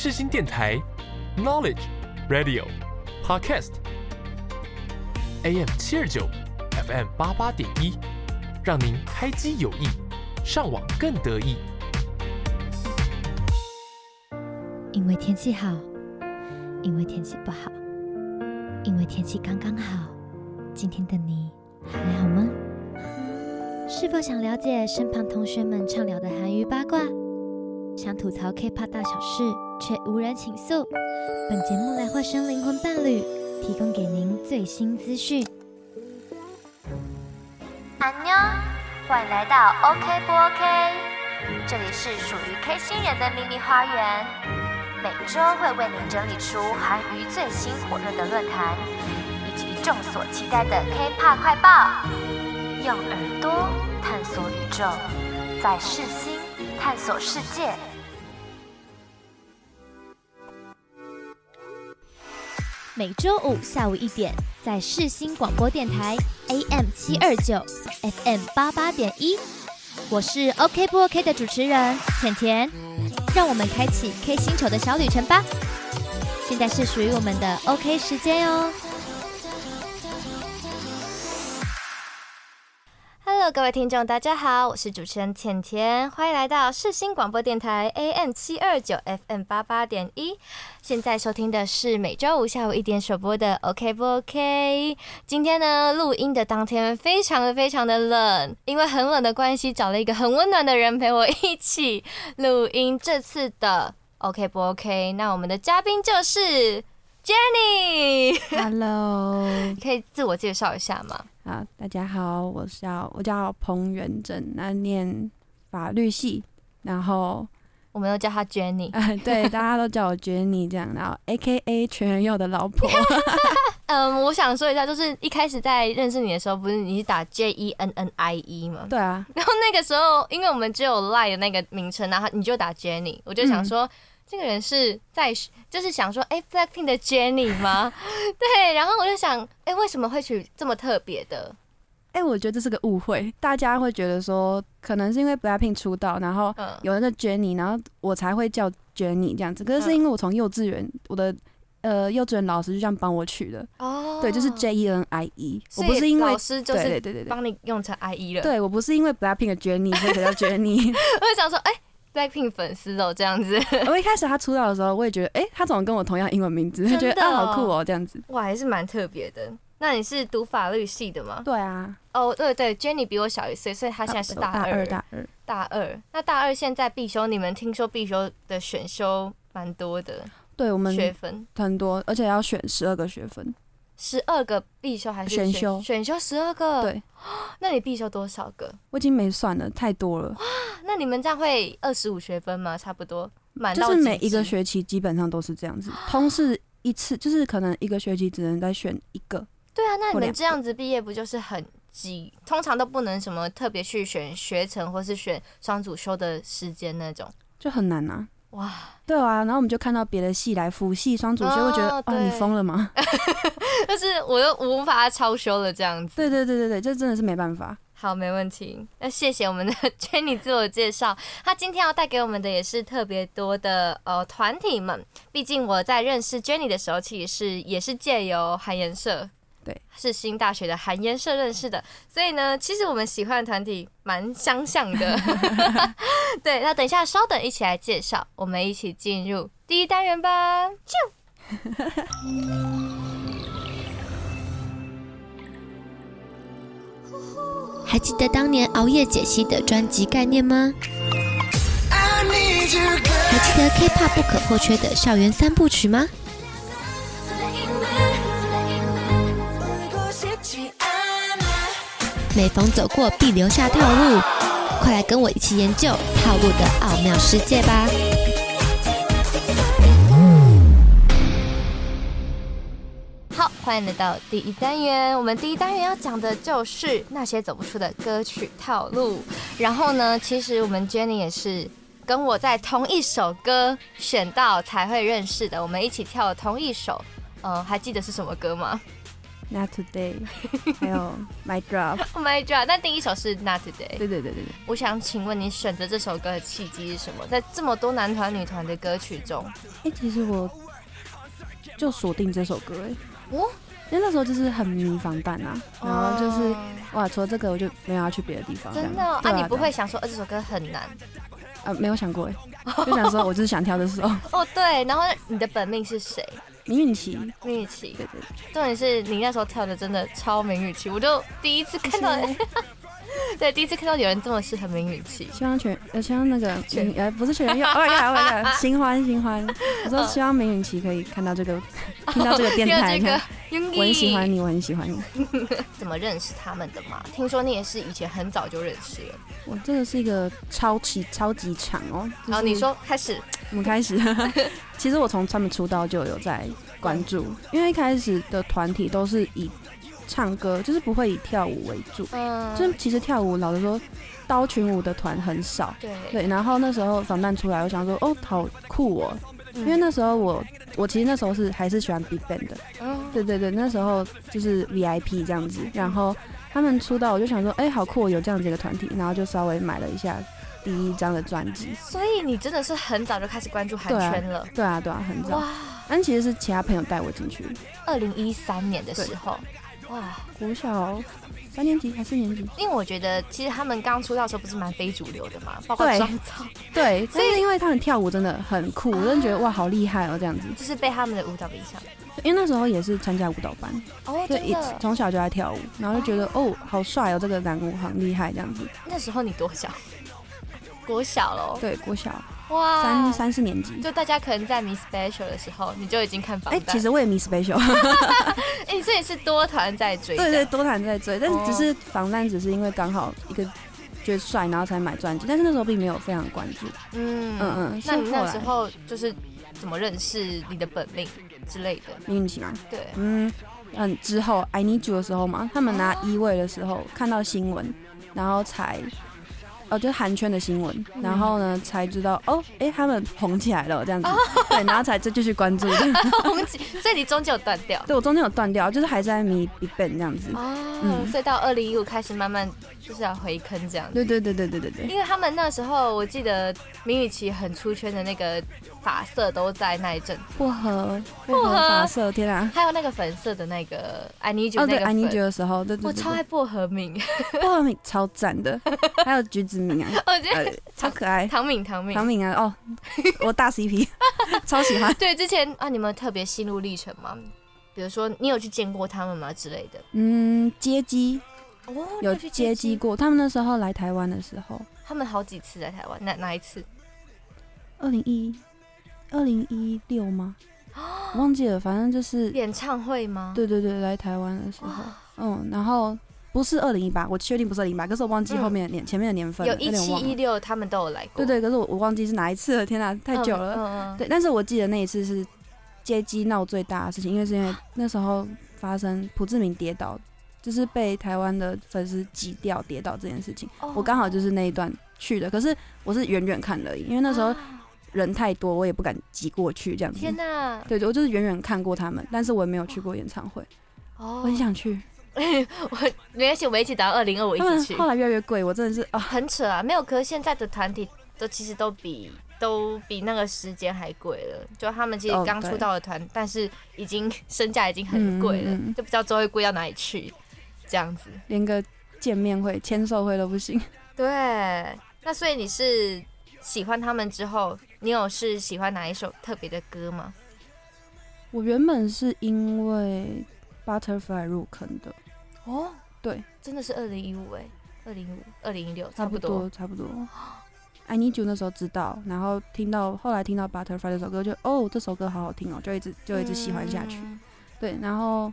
世新电台，Knowledge Radio Podcast AM 七二九，FM 八八点一，让您开机有益，上网更得意。因为天气好，因为天气不好，因为天气刚刚好。今天的你还好吗？是否想了解身旁同学们畅聊的韩娱八卦？想吐槽 K-pop 大小事，却无人倾诉？本节目来化身灵魂伴侣，提供给您最新资讯。安妞，欢迎来到 OK 不 OK？这里是属于 K 星人的秘密花园，每周会为您整理出韩娱最新火热的论坛，以及众所期待的 K-pop 快报，用耳朵探索宇宙，在世新探索世界。每周五下午一点，在世新广播电台 AM 七二九 FM 八八点一，我是 OK 不 OK 的主持人甜甜，让我们开启 K 星球的小旅程吧。现在是属于我们的 OK 时间哦。Hello，各位听众，大家好，我是主持人甜甜，欢迎来到世新广播电台 AM 七二九 FM 八八点一。现在收听的是每周五下午一点首播的 OK 不 OK？今天呢，录音的当天非常的非常的冷，因为很冷的关系，找了一个很温暖的人陪我一起录音。这次的 OK 不 OK？那我们的嘉宾就是 Jenny。Hello，可以自我介绍一下吗？好，大家好，我叫我叫彭元正，那念法律系，然后我们都叫他 Jenny，呃，对，大家都叫我 Jenny 这样，然后 AKA 全员佑的老婆。嗯，我想说一下，就是一开始在认识你的时候，不是你是打 J E N N I E 吗？对啊，然后那个时候，因为我们只有 Line 的那个名称，然后你就打 Jenny，我就想说。嗯这个人是在就是想说，哎，Blackpink 的 Jennie 吗？对，然后我就想，哎，为什么会取这么特别的？哎，我觉得这是个误会，大家会觉得说，可能是因为 Blackpink 出道，然后有那个 Jennie，然后我才会叫 Jennie 这样子。可是是因为我从幼稚园，我的呃幼稚园老师就这样帮我取的。哦，对，就是 J E N I E。我不是因为老师就是对对对帮你用成 I E 了。对，我不是因为 Blackpink 的 Jennie 所以才叫 Jennie。我就想说，哎。Blackpink 粉丝哦，这样子。我一开始他出道的时候，我也觉得，哎、欸，他怎么跟我同样英文名字？就觉得啊，好酷哦，这样子。哇，还是蛮特别的。那你是读法律系的吗？对啊。哦，对对，Jenny 比我小一岁，所以他现在是大二。大二，大二。那大二现在必修，你们听说必修的选修蛮多的？对，我们学分很多，而且要选十二个学分。十二个必修还是选，修？选修十二个。对，那你必修多少个？我已经没算了，太多了。哇，那你们这样会二十五学分吗？差不多，满到就是每一个学期基本上都是这样子，通是一次就是可能一个学期只能再选一个。对啊，那你们这样子毕业不就是很挤？通常都不能什么特别去选学程或是选双主修的时间那种，就很难啊。哇，对啊，然后我们就看到别的系来辅系双主修，会觉得啊，你疯了吗？但是我又无法超修了这样子。对对对对对，这真的是没办法。好，没问题。那谢谢我们的 Jenny 自我介绍。他今天要带给我们的也是特别多的呃团体们。毕竟我在认识 Jenny 的时候，其实是也是借由韩研社。对，世新大学的韩研社认识的，所以呢，其实我们喜欢的团体蛮相像的。对，那等一下，稍等，一起来介绍，我们一起进入第一单元吧。还记得当年熬夜解析的专辑概念吗？还记得 K-pop 不可或缺的校园三部曲吗？每逢走过必留下套路，快来跟我一起研究套路的奥妙世界吧！好，欢迎来到第一单元。我们第一单元要讲的就是那些走不出的歌曲套路。然后呢，其实我们 Jenny 也是跟我在同一首歌选到才会认识的，我们一起跳同一首。嗯、还记得是什么歌吗？Not Today，还有 My Drop，Oh My Drop。那第一首是 Not Today。对对对对对。我想请问你选择这首歌的契机是什么？在这么多男团女团的歌曲中，哎、欸，其实我就锁定这首歌哎。哦。因为那时候就是很迷防弹啊，然后就是、哦、哇，除了这个我就没有要去别的地方。真的、哦？啊，啊你不会想说，呃，这首歌很难？啊，没有想过哎，就想说我就是想跳的时候。哦，对。然后你的本命是谁？明允琪，明允琪，对，对对，重点是你那时候跳的真的超明允琪，我就第一次看到，对，第一次看到有人这么适合梅雨琪。希望全呃，希望那个全呃，不是全员，哦呀哦呀，新欢新欢，我说希望梅雨琪可以看到这个，哦、听到这个电台，这个、我很喜欢你，我很喜欢你。怎么认识他们的嘛？听说你也是以前很早就认识了。我真的是一个超级超级长哦。然后你说开始，我们开始。其实我从他们出道就有在关注，因为一开始的团体都是以唱歌，就是不会以跳舞为主。嗯，就是其实跳舞老实说，刀群舞的团很少。对对，然后那时候防弹出来，我想说哦，好酷哦，因为那时候我我其实那时候是还是喜欢 BigBang 的。嗯，对对对，那时候就是 VIP 这样子，然后他们出道，我就想说，哎，好酷，有这样子一个团体，然后就稍微买了一下。第一张的专辑，所以你真的是很早就开始关注韩圈了。对啊，对啊，很早。哇！但其实是其他朋友带我进去。二零一三年的时候，哇，国小三年级还是四年级？因为我觉得其实他们刚出道的时候不是蛮非主流的嘛，包括妆造。对，所以因为他们跳舞真的很酷，我真的觉得哇，好厉害哦，这样子。就是被他们的舞蹈影响。因为那时候也是参加舞蹈班，哦，对，从小就在跳舞，然后就觉得哦，好帅哦，这个男舞很厉害这样子。那时候你多小？国小喽，对，国小，哇，三三四年级，就大家可能在迷 special 的时候，你就已经看防弹。哎、欸，其实我也迷 special，哎、欸，所以是多团在追，对，对对，多团在追，但只是防弹只是因为刚好一个觉得帅，然后才买专辑，但是那时候并没有非常关注。嗯嗯嗯，那你那时候就是怎么认识你的本命之类的？明允琪吗？对，嗯嗯，之后 I Need You 的时候嘛，他们拿一位的时候、哦、看到新闻，然后才。哦，就是韩圈的新闻，然后呢才知道哦，哎、欸，他们红起来了这样子，对，然后才就继续关注。红起，所以你中间有断掉？对，我中间有断掉，就是还在迷 BigBang 这样子。哦，嗯、所以到二零一五开始慢慢就是要回坑这样子。对对对对对对对。因为他们那时候我记得明允琪很出圈的那个发色都在那一阵子。薄荷，薄荷发色，天啊！还有那个粉色的那个 I Need You 那个粉。哦，对，I Need You 的时候，对对对，对。我超爱薄荷敏，薄荷敏超赞的，还有橘子敏啊。我觉得超可爱，唐敏唐敏唐敏啊哦，我大 CP，超喜欢。对，之前啊，你们特别心路历程吗？比如说，你有去见过他们吗之类的？嗯，接机哦，有接机过。他们那时候来台湾的时候，他们好几次来台湾，哪哪一次？二零一，二零一六吗？忘记了，反正就是演唱会吗？对对对，来台湾的时候，嗯，然后。不是二零一八，我确定不是二零一八，可是我忘记后面的年、嗯、前面的年份。有一七一六，他们都有来过。对对，可是我我忘记是哪一次了，天哪，太久了。嗯嗯嗯、对，但是我记得那一次是接机闹最大的事情，因为是因为那时候发生朴志明跌倒，就是被台湾的粉丝挤掉跌倒这件事情。哦、我刚好就是那一段去的，可是我是远远看而已，因为那时候人太多，我也不敢挤过去这样子。天哪！对，我就是远远看过他们，但是我也没有去过演唱会。哦，我很想去。我没关系，我们一起打二零二五一起去。后来越来越贵，我真的是啊，很扯啊！没有，可是现在的团体都其实都比都比那个时间还贵了。就他们其实刚出道的团，但是已经 身价已经很贵了，就不知道周会贵到哪里去，这样子。连个见面会、签售会都不行。对，那所以你是喜欢他们之后，你有是喜欢哪一首特别的歌吗？我原本是因为 Butterfly 入坑的。哦，对，真的是二零一五哎，二零五、二零一六，差不多，差不多。I Need You 那时候知道，然后听到后来听到 Butterfly 这首歌，就哦，这首歌好好听哦，就一直就一直喜欢下去。嗯、对，然后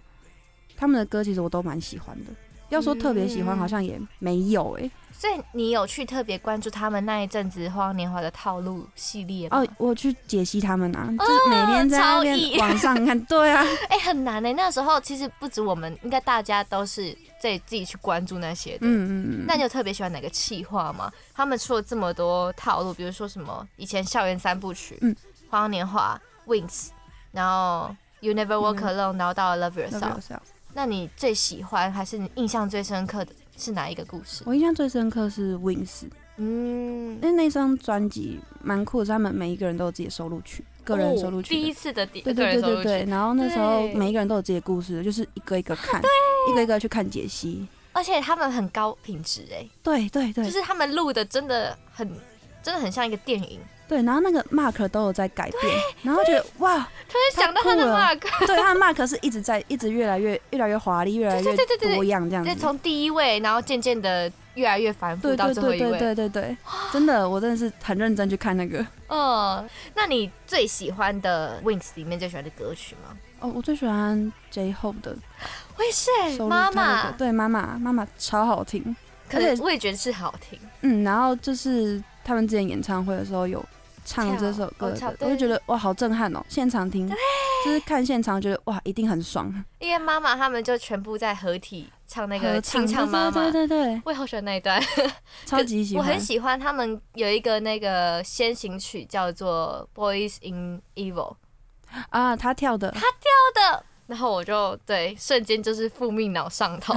他们的歌其实我都蛮喜欢的，要说特别喜欢，好像也没有哎。所以你有去特别关注他们那一阵子《花样年华》的套路系列吗？哦，我去解析他们啊，就是每天在那边网上看。对啊，哎、欸，很难哎、欸。那时候其实不止我们，应该大家都是在自己去关注那些的。嗯嗯嗯。那你有特别喜欢哪个企划吗？他们出了这么多套路，比如说什么以前校园三部曲，嗯，《花样年华》、Wings，然后 You Never Walk Alone，然后到了 Love Yourself。那你最喜欢还是你印象最深刻的是哪一个故事？我印象最深刻是 Wings，嗯，因为那张专辑蛮酷的，他们每一个人都有自己的收录曲，个人收录曲、哦，第一次的点对对对对对，然后那时候每一个人都有自己的故事，就是一个一个看，一个一个去看解析，而且他们很高品质哎，对对对，就是他们录的真的很，真的很像一个电影。对，然后那个 mark 都有在改变，然后觉得哇，突然想到他的 mark，对，他的 mark 是一直在，一直越来越越来越华丽，越来越多样这样子。从第一位，然后渐渐的越来越繁复到最后一位。对对对对对对，真的，我真的是很认真去看那个。嗯，那你最喜欢的 Wings 里面最喜欢的歌曲吗？哦，我最喜欢 J-Hope 的。我也是，妈妈。对，妈妈，妈妈超好听。可是我也觉得是好听。嗯，然后就是他们之前演唱会的时候有。唱这首歌，我就觉得哇，好震撼哦！现场听，就是看现场觉得哇，一定很爽。因为妈妈他们就全部在合体唱那个清唱妈妈，对对对，我也好喜欢那一段，超级喜欢。我很喜欢他们有一个那个先行曲叫做《Boys in Evil》啊，他跳的，他跳的，然后我就对瞬间就是复命脑上头，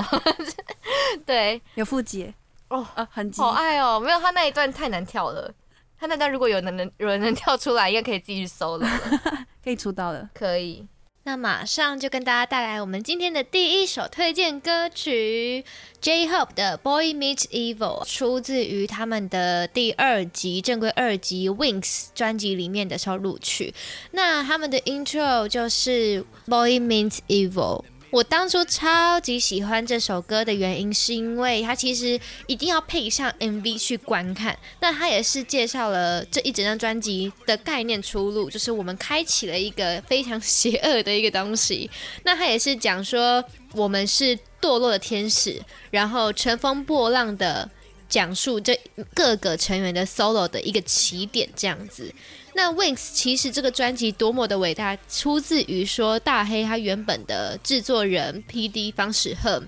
对，有腹肌哦，啊，很好爱哦，没有他那一段太难跳了。他那段如果有能能有人能跳出来，应该可以继续搜了，可以出道了，可以。那马上就跟大家带来我们今天的第一首推荐歌曲，J-Hope 的《Boy Meets Evil》，出自于他们的第二集正规二集 Wings 专辑里面的收录曲。那他们的 Intro 就是《Boy Meets Evil》。我当初超级喜欢这首歌的原因，是因为它其实一定要配上 MV 去观看。那它也是介绍了这一整张专辑的概念出路，就是我们开启了一个非常邪恶的一个东西。那它也是讲说我们是堕落的天使，然后乘风破浪的讲述这各个成员的 solo 的一个起点，这样子。那 Wings 其实这个专辑多么的伟大，出自于说大黑他原本的制作人 PD 方时赫，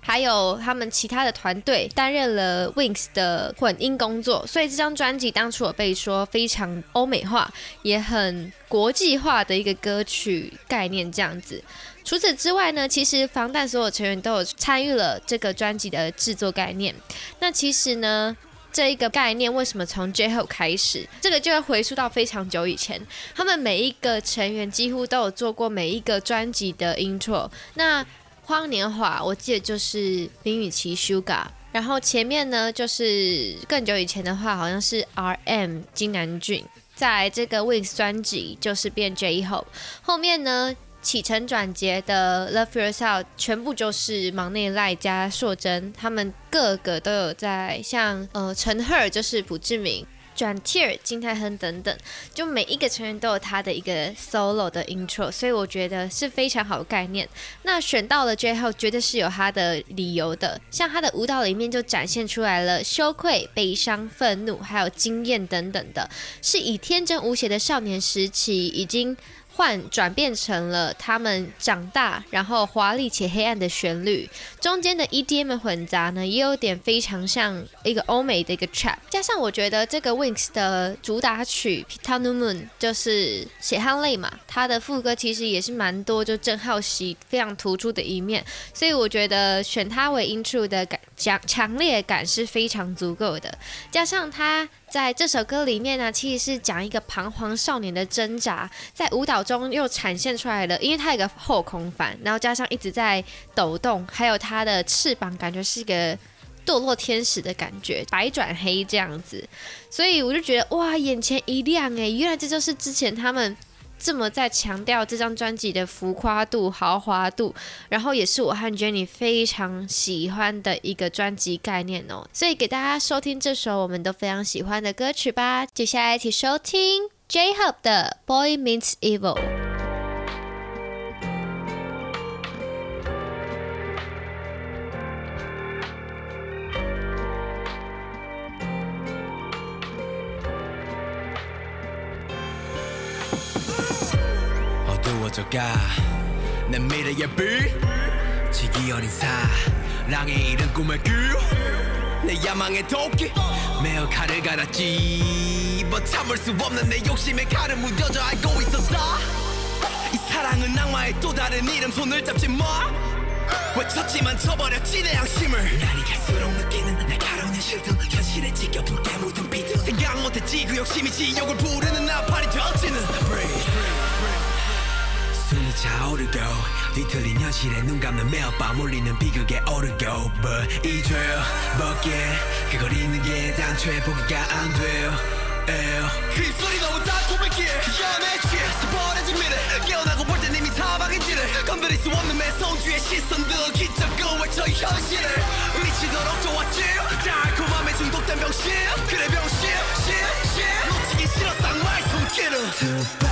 还有他们其他的团队担任了 Wings 的混音工作，所以这张专辑当初有被说非常欧美化，也很国际化的一个歌曲概念这样子。除此之外呢，其实防弹所有成员都有参与了这个专辑的制作概念。那其实呢，这一个概念为什么从 J-Hope 开始？这个就要回溯到非常久以前，他们每一个成员几乎都有做过每一个专辑的 intro。那荒年华，我记得就是林予樺 Suga，然后前面呢就是更久以前的话，好像是 RM 金南俊，在这个 Wings 专辑就是变 J-Hope，后面呢。起承转结的《Love Yourself》全部就是忙内赖加硕珍，他们个个都有在像呃陈赫就是朴志敏、转 Tier 金泰亨等等，就每一个成员都有他的一个 solo 的 intro，所以我觉得是非常好的概念。那选到了 J-Hope 绝对是有他的理由的，像他的舞蹈里面就展现出来了羞愧、悲伤、愤怒，还有惊艳等等的，是以天真无邪的少年时期已经。换转变成了他们长大，然后华丽且黑暗的旋律，中间的 EDM 混杂呢，也有点非常像一个欧美的一个 trap。加上我觉得这个 Wings 的主打曲《Petal New Moon》就是血汗泪嘛，它的副歌其实也是蛮多，就郑浩熙非常突出的一面，所以我觉得选它为 intro 的感强强烈感是非常足够的，加上它。在这首歌里面呢，其实是讲一个彷徨少年的挣扎，在舞蹈中又展现出来了，因为他有个后空翻，然后加上一直在抖动，还有他的翅膀，感觉是一个堕落天使的感觉，白转黑这样子，所以我就觉得哇，眼前一亮诶，原来这就是之前他们。这么在强调这张专辑的浮夸度、豪华度，然后也是我和 Jenny 非常喜欢的一个专辑概念哦，所以给大家收听这首我们都非常喜欢的歌曲吧。接下来一起收听 J-Hope 的《Boy Meets Evil》。 作家，내 미래의 빛 지기 어린 사랑의 이른 꿈의 길내 야망의 도끼 매어 칼을 갈았지. 뭐 참을 수 없는 내 욕심에 칼을 묻어져 알고 있었다. 이 사랑은 악마의 또 다른 이름 손을 잡지 마. 외쳤지만 저버렸지 내 양심을? 날이 갈수록 느끼는 날가로운 실등 현실에 지겨운 게 묻은 비트 생각 못했지. 그 욕심이 지옥을 부르는 나팔이 되어지는 숨이 차오르고 뒤틀린 현실에 눈 감는 매일 밤 울리는 비극에 오르고 But 잊어먹기에 그걸 잊는 게 당초에 보기가 안 돼요. 그 입술이 너무 달콤했기에 취해서 버려진 미래. 깨어나고 볼 땐 이미 사방인지를 건드릴 수 없는 매성주의 시선들 기적고 외쳐 현실을 미치도록 좋았지. 달콤함에 중독된 병신 그래 병신 신, 신. 놓치기 싫어 쌍화의 손길을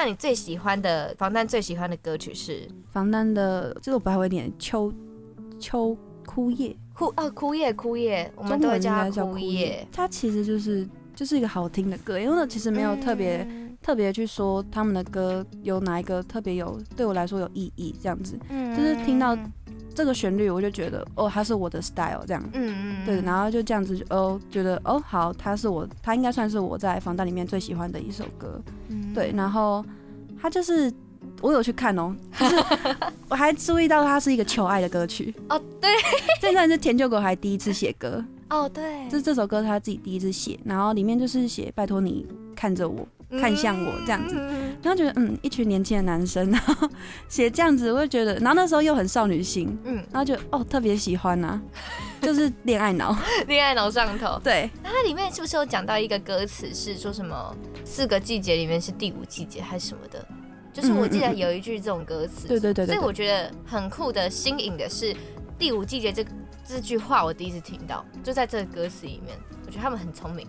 那你最喜欢的防弹最喜欢的歌曲是？防弹的，这个我不太会念，秋秋枯叶。枯哦枯叶枯叶，我们都会叫它枯叶。它其实就是就是一个好听的歌，因为其实没有特别、嗯、特别去说他们的歌有哪一个特别有对我来说有意义这样子，嗯，就是听到这个旋律我就觉得哦，它是我的 style 这样，嗯嗯，对，然后就这样子哦，觉得哦好，它是我，它应该算是我在防弹里面最喜欢的一首歌。对，然后他就是我有去看哦，就是 我还注意到他是一个求爱的歌曲哦。对，这算是田柾国还第一次写歌哦。对，就是这首歌他自己第一次写，然后里面就是写拜托你看着我，看向我这样子，然后觉得嗯，一群年轻的男生，然后写这样子，我就觉得，然后那时候又很少女心，嗯，然后就哦特别喜欢啊，就是恋爱脑，恋爱脑上头。对，它里面是不是有讲到一个歌词是说什么四个季节里面是第五季节还是什么的？就是我记得有一句这种歌词，对对对，所以我觉得很酷的新颖的是第五季节这这句话我第一次听到，就在这个歌词里面，我觉得他们很聪明，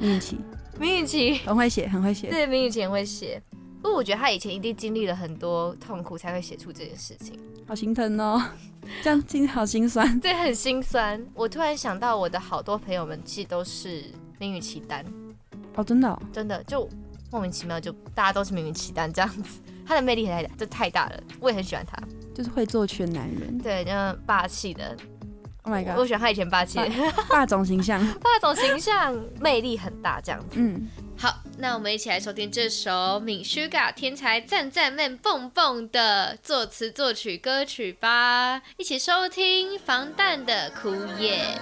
运气。明雨琪很会写，很会写。对，明雨琪很会写。不过我觉得他以前一定经历了很多痛苦，才会写出这件事情。好心疼哦，这样听好心酸。对，很心酸。我突然想到，我的好多朋友们其实都是明宇奇单。哦，真的、哦，真的就莫名其妙，就大家都是明宇奇丹这样子。他的魅力太大，这太大了。我也很喜欢他，就是会做圈男人。对，那霸气的。Oh my god！我喜欢他以前霸气，霸总形象，霸总形象，魅力很大，这样子。嗯，好，那我们一起来收听这首 Min-Sugar 天才赞赞 man 蹦蹦的作词作曲歌曲吧，一起收听防弹的枯叶。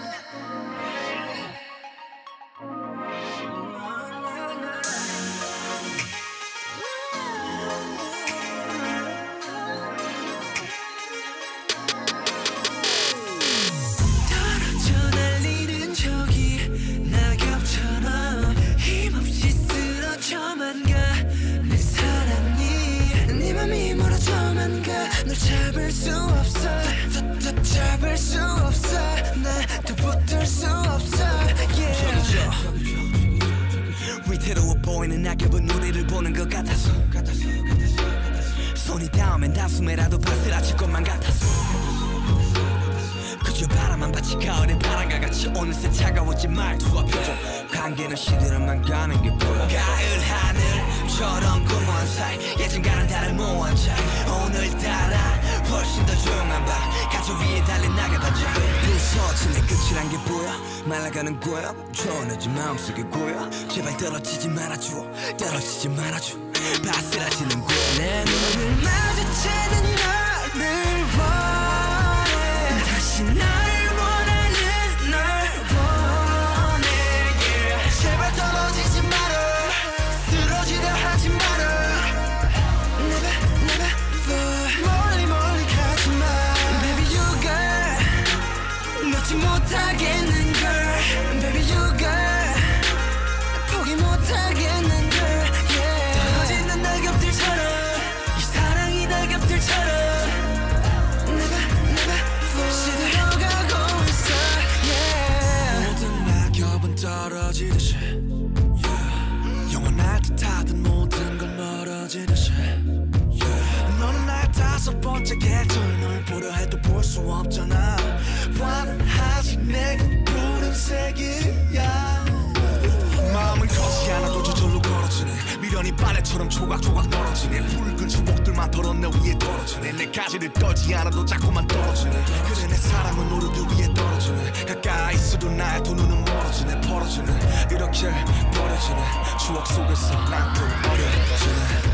잡을 수 없어. 잡을 수 없어. 나더 붙을 수 없어. Yeah. 위태로워 보이는 낙엽은 우리를 보는 것 같아서. 손이 닿으면 단숨에라도 바스라질 것만 같아서. 그저 바람만 받치 가을의 바람과 같이 어느새 차가워진 말투와 표정. 관계는 시들어만 가는 게 보여. 가을 하늘 꿈처럼 꿈한 살 예전과는 다른 모한 차. 오늘따라 훨씬 더 조용한 밤 가족 위에 달린 나가봐자 부서진의 끝이란 게 보여 말라가는 거야? 전해진 마음속에 고여 제발 떨어지지 말아줘. 떨어지지 말아줘. 바스라지는 거야. 내 눈을 마주치는 너를 없잖아. 환하지 내게 푸른색이야. 마음은 커지 않아도 저절로 걸어지네. 미련이 바래처럼 조각조각 떨어지네. 붉은 추억들만 덜어 내 위에 떨어지네. 내 가지를 떨지 않아도 자꾸만 떨어지네. 그래 내 사랑은 오르드 위에 떨어지네. 가까이 있어도 나의 두 눈은 멀어지네. 벌어지네. 이렇게 버려지네. 추억 속에서 난또 어려지네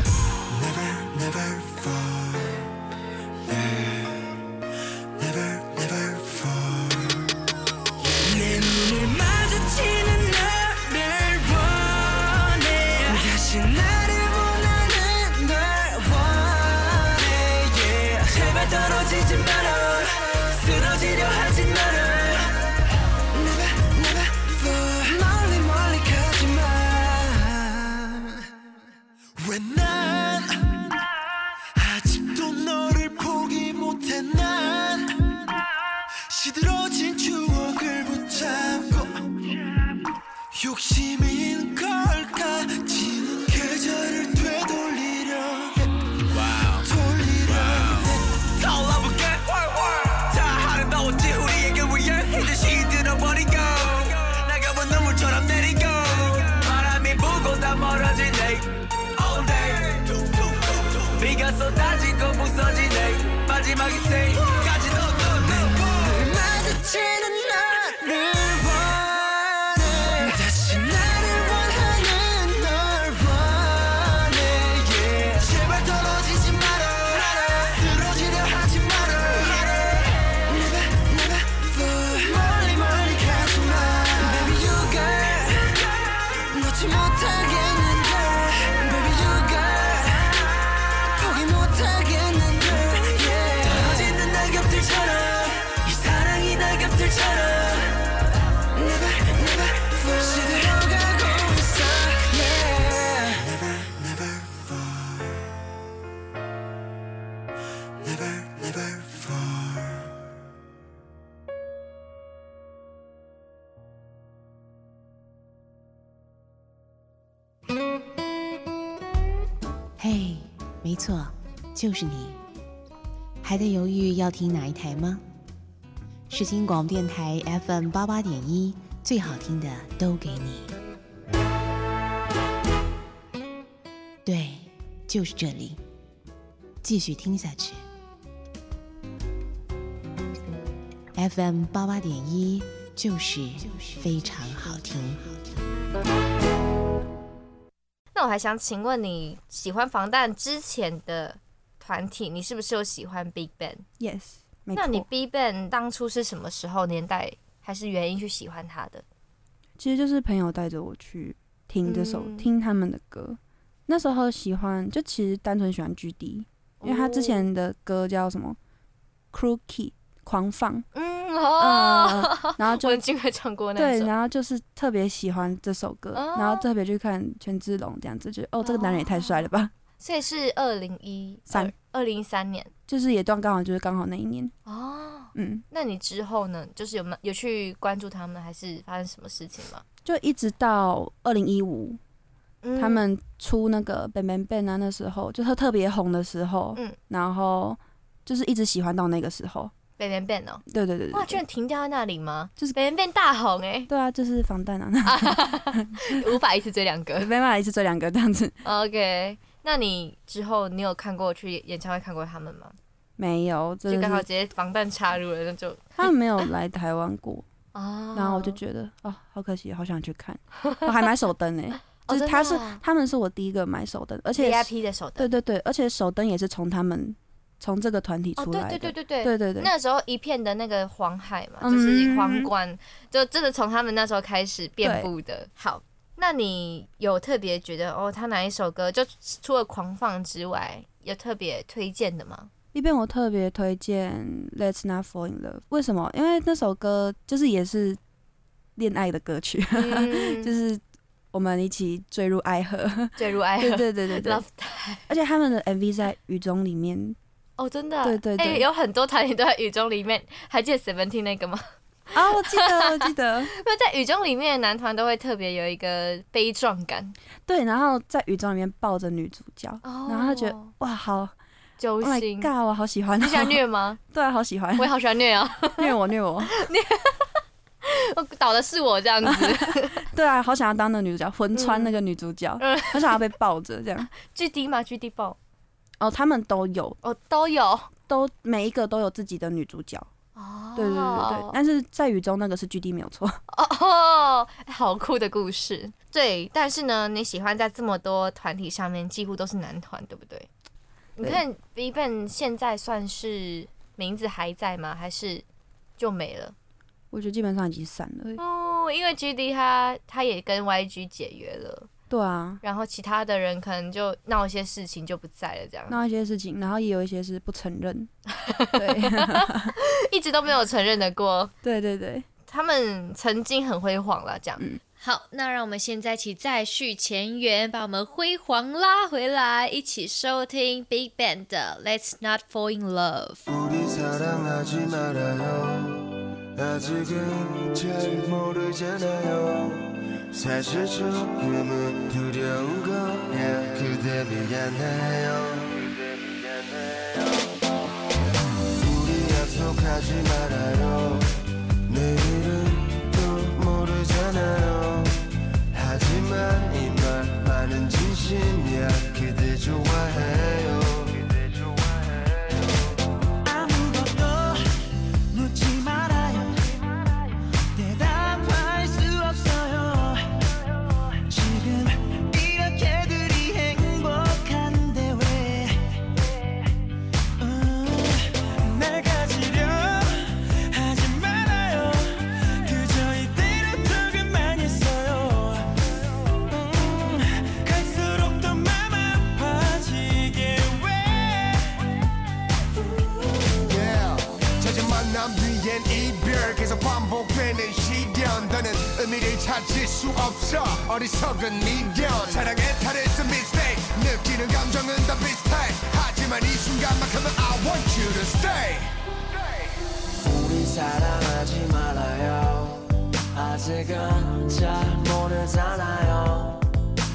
嘿，没错，就是你。还在犹豫要听哪一台吗？世新广播电台 FM 八八点一，最好听的都给你。对，就是这里。继续听下去。FM 八八点一就是非常好听。那我还想请问你，喜欢防弹之前的团体，你是不是有喜欢 Big Bang？Yes，那你 Big Bang 当初是什么时候年代还是原因去喜欢他的？其实就是朋友带着我去听这首，嗯、听他们的歌。那时候喜欢，就其实单纯喜欢 GD，因为他之前的歌叫什么？Crookie 狂放。嗯哦、嗯，然后就文会唱过那首，对，然后就是特别喜欢这首歌，哦、然后特别去看权志龙这样子，觉得哦，这个男人也太帅了吧。所以是二零一三，二零一三年，就是也断刚好就是刚好那一年。哦，嗯，那你之后呢？就是有没有有去关注他们，还是发生什么事情吗？就一直到二零一五，他们出那个 Bang Bang Bang 啊，那时候就是特别红的时候，嗯，然后就是一直喜欢到那个时候。Bang Bang Bang 哦，对对对对，哇，居然停掉在那里吗？就是 Bang Bang Bang 大红哎，对啊，就是防弹啊，无法一次追两个，没办法一次追两个这样子。OK，那你之后你有看过去演唱会看过他们吗？没有，就刚好直接防弹插入了，那就他们没有来台湾过。啊，然后我就觉得哦，好可惜，好想去看，我还买手灯呢，就是他是他们是我第一个买手灯，而且 VIP 的手灯，对对对，而且手灯也是从他们。从这个团体出来的，对对对对对对对，那时候一片的那个黄海嘛，就是皇冠，就真的从他们那时候开始遍布的。好，那你有特别觉得哦，他哪一首歌就除了狂放之外，有特别推荐的吗？一边我特别推荐《Let's Not Fall in Love》，为什么？因为那首歌就是也是恋爱的歌曲，嗯、就是我们一起坠入爱河，坠入爱河，对对对对对。而且他们的 MV 在雨中里面。哦，真的，对对对，欸、有很多团体都在雨中里面，还记得 Seventeen 那个吗？啊，我记得，我记得，因为在雨中里面的男团都会特别有一个悲壮感。对，然后在雨中里面抱着女主角，哦、然后他觉得哇，好揪心，Oh my God，我好喜欢。你喜欢虐吗？对啊，好喜欢。我也好喜欢虐啊，虐我，虐我，虐。我倒的是我这样子。对啊，好想要当那个女主角，魂穿那个女主角，嗯，好想要被抱着这样。巨低吗巨低抱？哦，他们都有，哦，都有，都每一个都有自己的女主角。哦，对对对对，但是在雨中那个是 G D 没有错。哦，好酷的故事。对，但是呢，你喜欢在这么多团体上面，几乎都是男团，对不对？对，你看 BIGBANG 现在算是名字还在吗？还是就没了？我觉得基本上已经散了。哦，因为 G D 他他也跟 Y G 解约了。对啊，然后其他的人可能就闹一些事情就不在了，这样闹一些事情，然后也有一些是不承认，对，一直都没有承认的过。对对对，他们曾经很辉煌了，这样。嗯、好，那让我们现在一起再续前缘，把我们辉煌拉回来，一起收听 BIGBANG 的《Let's Not Fall in Love》。 아직은 잘 모르잖아요. 사실 조금은 두려운 거야. 그대 미안해요. 우리 약속하지 말아요. 내일은 또 모르잖아요. 하지만 이 말 많은 진심이야. 그대 좋아해. 계속 반복되는 시련. 너는 의미를 찾을 수 없어. 어리석은 미련. 사랑에 탈했은 mistake. 느끼는 감정은 다 비슷해. 하지만 이 순간만큼은 I want you to stay. 우리 사랑하지 말아요. 아직은 잘 모르잖아요.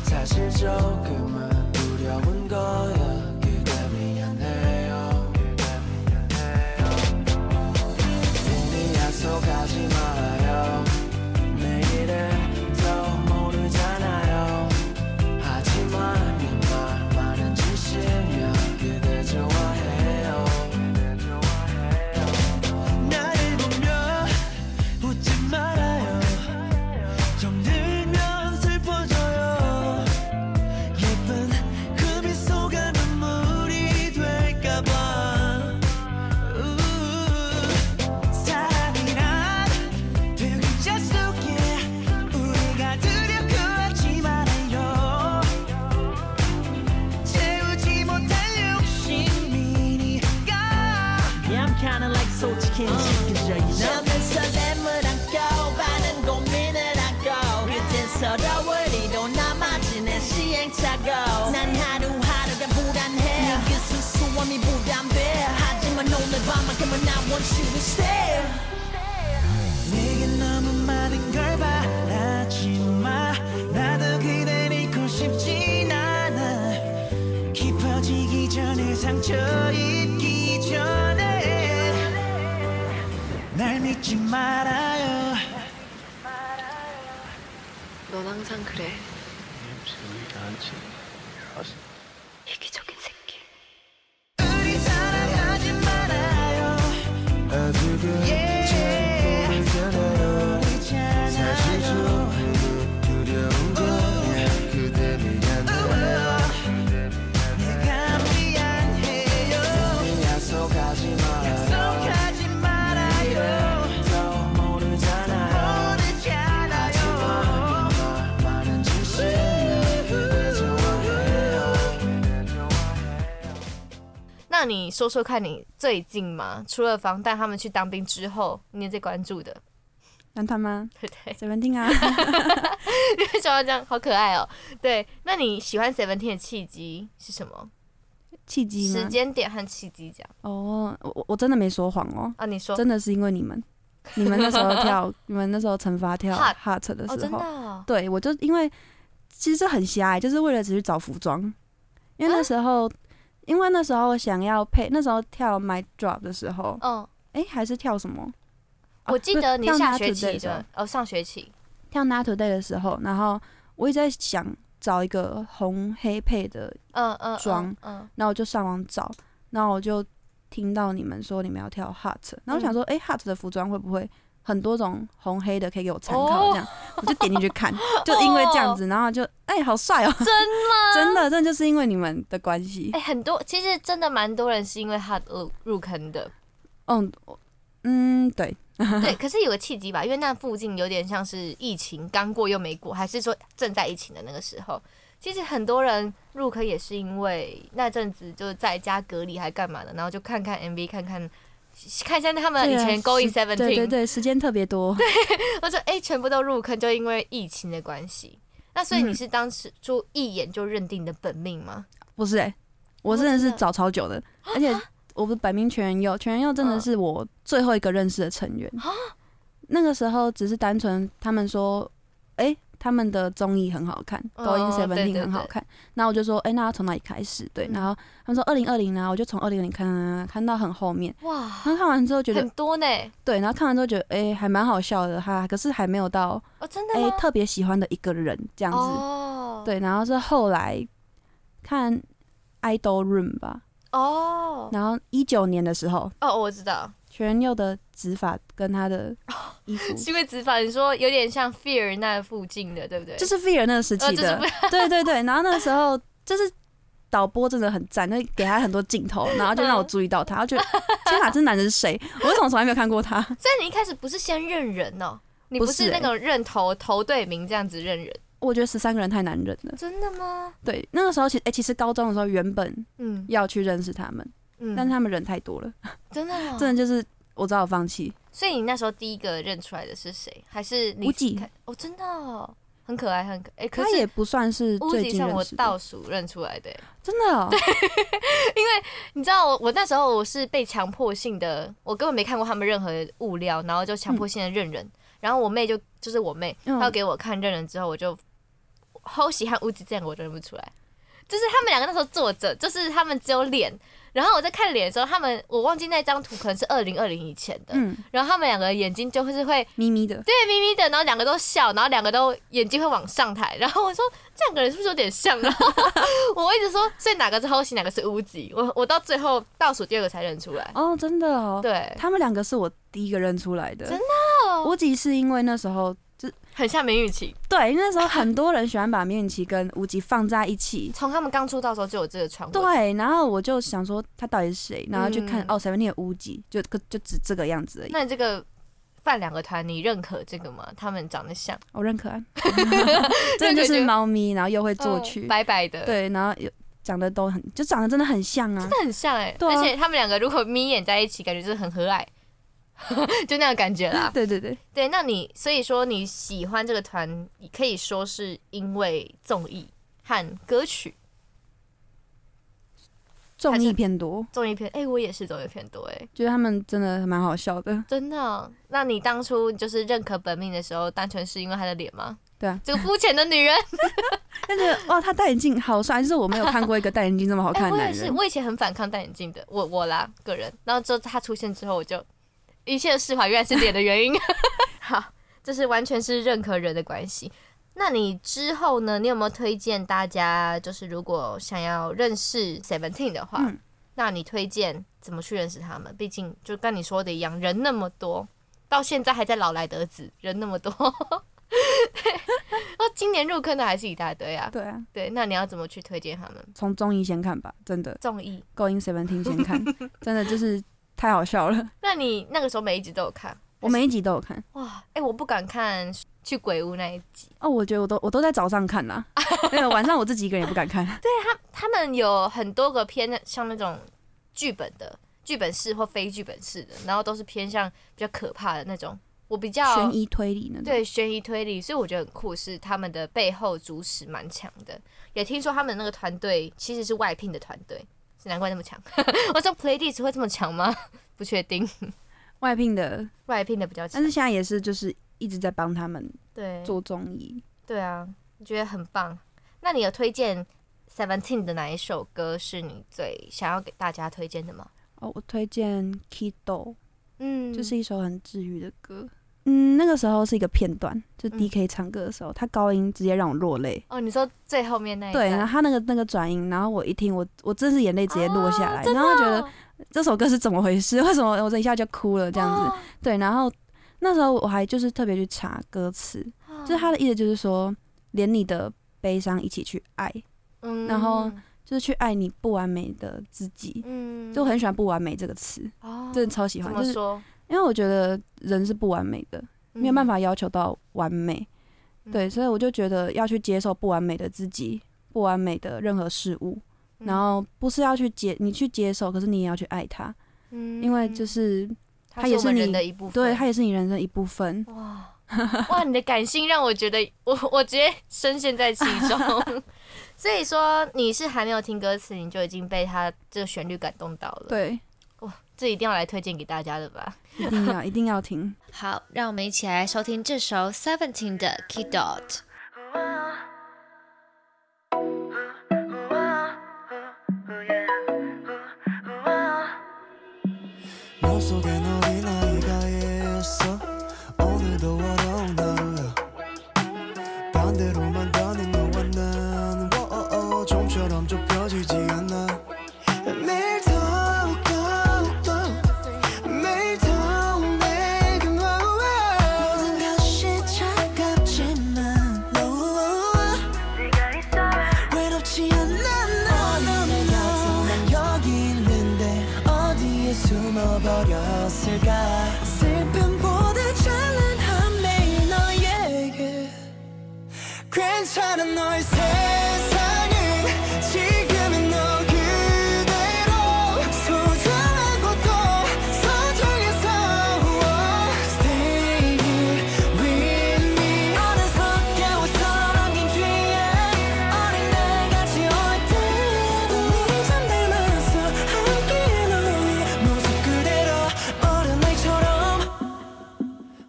사실 조금은 두려운 거예요. 한다고 난 하루하루가 불안해. 네 수수함이 부담돼 하지만 오늘 밤만큼은 I want you to stay. 내게 너무 많은 걸 바라지 마. 나도 그댈 잃고 싶진 않아. 깊어지기 전에 상처 입기 전에. 날 믿지 말아요. 넌 항상 그래. 你说说看你最近嘛？除了防弹他们去当兵之后，你也在关注的男团吗？对对，Seventeen 啊，你为什么这样？好可爱哦。对，那你喜欢 Seventeen 的契机是什么？契机吗？时间点和契机这样。哦，我我真的没说谎哦。啊，你说，真的是因为你们。你们那时候跳，你们那时候惩罚跳 Heart 的时候，哦真对我就因为其实很狭隘，就是为了只去找服装，因为那时候，啊、因为那时候想要配，那时候跳 My Drop 的时候，嗯，哎、欸，还是跳什么？我记得你下学期的哦，上学期。跳 Not Today 的时候，然后我一直在想找一个红黑配的嗯嗯妆，嗯，然后我就上网找，然后我就听到你们说你们要跳 Heart，然后我想说，哎、嗯欸、，Heart 的服装会不会很多种红黑的可以给我参考？这样、哦、我就点进去看，就因为这样子，然后就哎、欸，好帅哦！真吗？真的，真的就是因为你们的关系。哎、欸，很多其实真的蛮多人是因为 Heart 入入坑的。嗯嗯，对。对，可是有个契机吧，因为那附近有点像是疫情刚过又没过，还是说正在疫情的那个时候。其实很多人入坑也是因为那阵子就是在家隔离还干嘛的，然后就看看 MV，看看看一下他们以前 Going Seventeen，对对对，时间特别多。对，我说哎，全部都入坑，就因为疫情的关系。那所以你是当时就一眼就认定的本命吗？嗯、不是哎、欸，我真的是找超久的，而且。我不是本命全员佑，全员佑真的是我最后一个认识的成员。Uh. 那个时候只是单纯他们说，哎、欸，他们的综艺很好看，Going Seventeen 很好看。然后我就说，哎、欸，那要从哪里开始？对，然后他们说二零二零呢，我就从二零二零看，看到很后面。哇！然后看完之后觉得很多呢。对，然后看完之后觉得，哎、欸，还蛮好笑的哈。可是还没有到哦，真的哎，特别喜欢的一个人这样子。哦。对，然后是后来看 Idol Room 吧。哦，oh, 然后一九年的时候，哦，oh, 我知道全佑的指法跟他的衣服，oh, 是因为指法，你说有点像 Fear 那附近的，对不对？就是 Fear 那个时期的，哦、对对对。然后那个时候就是导播真的很赞，就给他很多镜头，然后就让我注意到他，我觉得 天哪，这男人是谁？我为什么从来没有看过他？所以你一开始不是先认人哦，你不是那种认头头对名这样子认人。我觉得十三个人太难认了。真的吗？对，那个时候其实，哎、欸，其实高中的时候原本嗯要去认识他们，嗯，但是他们人太多了，真的，真的就是我只好放弃。所以你那时候第一个认出来的是谁？还是你？哦，真的、哦，很可爱，很可爱。哎、欸，他也不算是最近认。我倒数认出来的，真的、哦。对，因为你知道我，我那时候我是被强迫性的，我根本没看过他们任何物料，然后就强迫性的认人。嗯、然后我妹就就是我妹，她要给我看认人之后，我就。好喜欢乌吉这样我都认不出来，就是他们两个那时候坐着，就是他们只有脸，然后我在看脸的时候，他们我忘记那张图可能是二零二零以前的，嗯，然后他们两个眼睛就会是会眯眯的，对，眯眯的，然后两个都笑，然后两个都眼睛会往上抬，然后我说这两个人是不是有点像？然 后我一直说，所以哪个是后喜，哪个是乌吉？我我到最后倒数第二个才认出来。哦，真的哦，对，他们两个是我第一个认出来的，真的，哦，乌吉是因为那时候。就很像明雨琦，对，因为那时候很多人喜欢把明雨琦跟无极放在一起。从他们刚出道的时候就有这个传闻。对，然后我就想说他到底是谁，然后去看、嗯、哦，Seventeen 的无极就就只这个样子而已。那你这个犯两个团，你认可这个吗？他们长得像？我认可啊，真的就是猫咪，然后又会作曲，哦、白白的，对，然后又长得都很，就长得真的很像啊，真的很像哎、欸，对啊、而且他们两个如果眯眼在一起，感觉就是很和蔼。就那个感觉啦。对对对对，那你所以说你喜欢这个团，你可以说是因为综艺和歌曲。综艺偏多，综艺偏哎、欸，我也是综艺偏多哎、欸，觉得他们真的蛮好笑的。真的、哦？那你当初就是认可本命的时候，单纯是因为他的脸吗？对啊，这个肤浅的女人。但是哇，他戴眼镜好帅，就是我没有看过一个戴眼镜这么好看的男人。欸、我也是，我以前很反抗戴眼镜的，我我啦个人。然后之后他出现之后，我就。一切的释怀原来是脸的原因，好，这是完全是任何人的关系。那你之后呢？你有没有推荐大家？就是如果想要认识 Seventeen 的话，嗯、那你推荐怎么去认识他们？毕竟就跟你说的一样，人那么多，到现在还在老来得子，人那么多，对，哦，今年入坑的还是一大堆啊。对啊，对，那你要怎么去推荐他们？从综艺先看吧，真的。综艺 Going Seventeen 先看，真的就是。太好笑了！那你那个时候每一集都有看？我每一集都有看。哇，哎、欸，我不敢看去鬼屋那一集。哦，我觉得我都我都在早上看啦，那个晚上我自己一个人也不敢看。对他，他们有很多个偏像那种剧本的剧本式或非剧本式的，然后都是偏向比较可怕的那种。我比较悬疑推理那种。对，悬疑推理，所以我觉得很酷，是他们的背后主使蛮强的。也听说他们那个团队其实是外聘的团队。难怪那么强，我说 Playdish 会这么强吗？不确定。外聘的，外聘的比较强，但是现在也是就是一直在帮他们对做综艺。对啊，我觉得很棒。那你有推荐 Seventeen 的哪一首歌是你最想要给大家推荐的吗？哦，我推荐 Kido，嗯，这是一首很治愈的歌。嗯，那个时候是一个片段，就 DK 唱歌的时候，嗯、他高音直接让我落泪。哦，你说最后面那一对，然后他那个那个转音，然后我一听，我我真是眼泪直接落下来，哦、然后觉得这首歌是怎么回事？为什么我这一下就哭了这样子？哦、对，然后那时候我还就是特别去查歌词，哦、就是他的意思就是说，连你的悲伤一起去爱，嗯，然后就是去爱你不完美的自己，嗯，就我很喜欢“不完美”这个词，哦，真的超喜欢，就是因为我觉得人是不完美的，没有办法要求到完美，嗯、对，所以我就觉得要去接受不完美的自己，不完美的任何事物，嗯、然后不是要去接你去接受，可是你也要去爱他，嗯，因为就是他也是你是的一部分，对，他也是你人生的一部分。哇哇，你的感性让我觉得我我直接深陷在其中，所以说你是还没有听歌词，你就已经被他这个旋律感动到了，对。这一定要来推荐给大家的吧？一定要，一定要听。好，让我们一起来收听这首 Seventeen 的 Kidult。们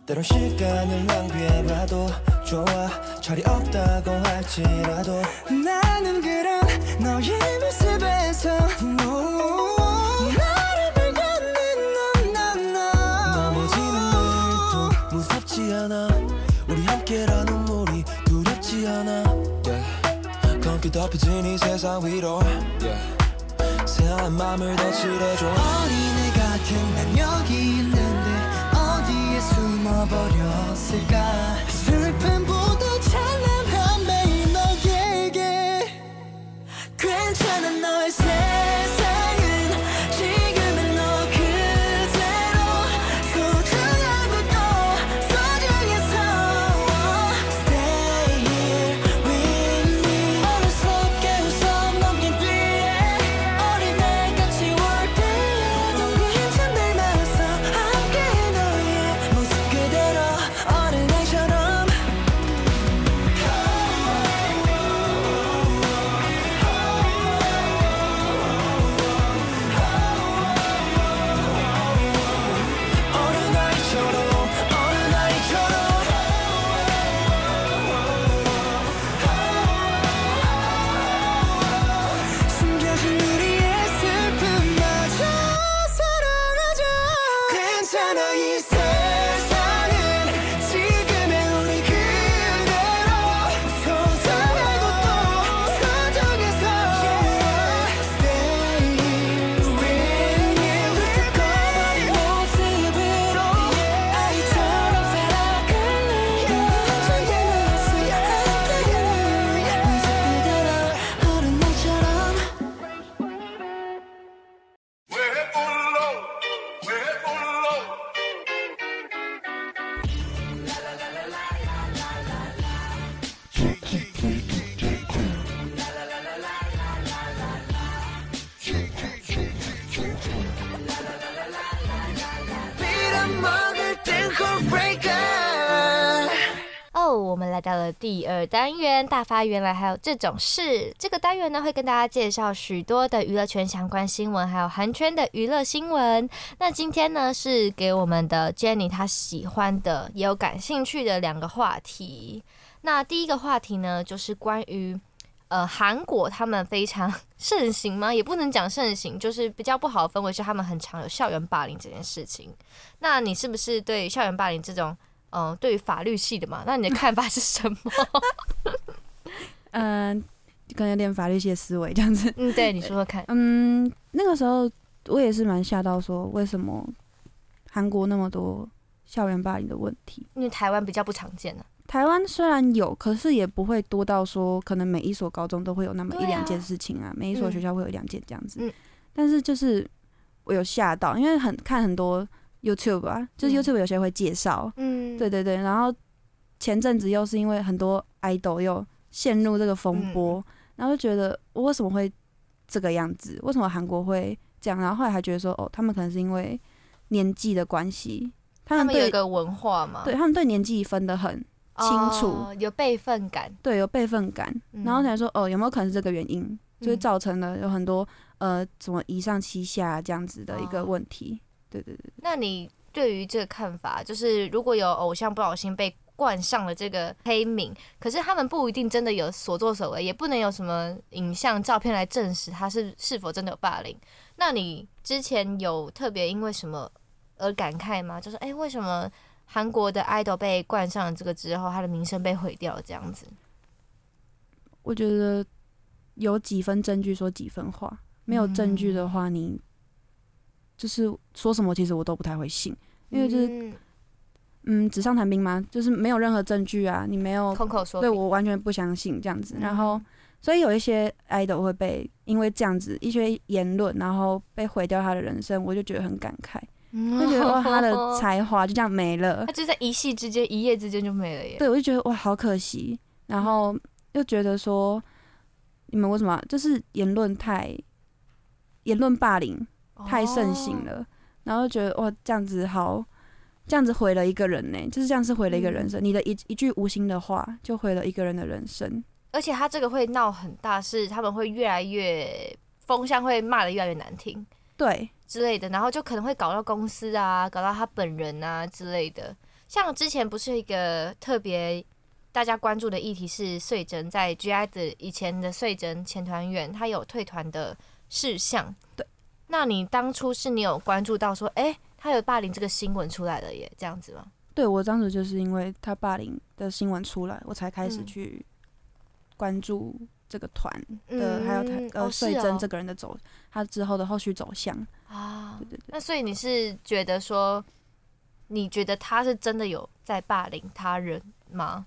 때론 시간을 낭비해봐도 좋아. 철이 없다고 할지라도 나는 그런 너의 모습에서. no. 나를 불가는 넌넌너 넘어지는 일도 무섭지 않아. 우리 함께라는 물이 두렵지 않아. Yeah. 검게 덮여진 이 세상 위로. Yeah. 새하얀 맘을 더 칠해줘. 어린애 같은 난 식어버렸을까? 슬픔보다 찬란한 매일 너에게. 괜찮은 너의 새 第二单元大发原来还有这种事。这个单元呢，会跟大家介绍许多的娱乐圈相关新闻，还有韩圈的娱乐新闻。那今天呢，是给我们的 Jenny 她喜欢的也有感兴趣的两个话题。那第一个话题呢，就是关于呃韩国他们非常盛行吗？也不能讲盛行，就是比较不好的氛围是他们很常有校园霸凌这件事情。那你是不是对校园霸凌这种？嗯，对于法律系的嘛，那你的看法是什么？嗯，可能有点法律系的思维这样子。嗯，对，你说说看。嗯，那个时候我也是蛮吓到，说为什么韩国那么多校园霸凌的问题？因为台湾比较不常见呢。台湾虽然有，可是也不会多到说，可能每一所高中都会有那么一两件事情啊，啊每一所学校会有两件这样子。嗯。但是就是我有吓到，因为很看很多。YouTube 啊，就是 YouTube 有些会介绍，嗯，对对对，然后前阵子又是因为很多 idol 又陷入这个风波，嗯、然后就觉得我为什么会这个样子？为什么韩国会这样？然后后来还觉得说，哦，他们可能是因为年纪的关系，他们有一个文化嘛，对他们对年纪分得很清楚，哦、有辈分感，对，有辈分感，嗯、然后才说，哦，有没有可能是这个原因，就是造成了有很多呃，什么以上欺下这样子的一个问题。哦对对对，那你对于这个看法，就是如果有偶像不小心被冠上了这个黑名，可是他们不一定真的有所作所为，也不能有什么影像照片来证实他是是否真的有霸凌。那你之前有特别因为什么而感慨吗？就是哎，为什么韩国的 idol 被冠上了这个之后，他的名声被毁掉了这样子？我觉得有几分证据说几分话，没有证据的话你。嗯就是说什么，其实我都不太会信，因为就是，嗯，纸上谈兵嘛，就是没有任何证据啊，你没有空口说，对我完全不相信这样子。然后，所以有一些 idol 会被因为这样子一些言论，然后被毁掉他的人生，我就觉得很感慨，就觉得哇，他的 才华就这样没了，他就在一夕之间、一夜之间就没了耶。对，我就觉得哇，好可惜。然后又觉得说，你们为什么就是言论太言论霸凌？太盛行了，然后觉得哇，这样子好，这样子毁了一个人呢，就是这样是毁了一个人生。嗯、你的一一句无心的话，就毁了一个人的人生。而且他这个会闹很大，是他们会越来越风向会骂的越来越难听，对之类的，然后就可能会搞到公司啊，搞到他本人啊之类的。像之前不是一个特别大家关注的议题是穗珍在 G.I 的以前的穗珍前团员，他有退团的事项，对。那你当初是你有关注到说，哎、欸，他有霸凌这个新闻出来了耶，这样子吗？对，我当时就是因为他霸凌的新闻出来，我才开始去关注这个团的，嗯、还有他呃穗珍这个人的走，他之后的后续走向啊。对对对。那所以你是觉得说，你觉得他是真的有在霸凌他人吗？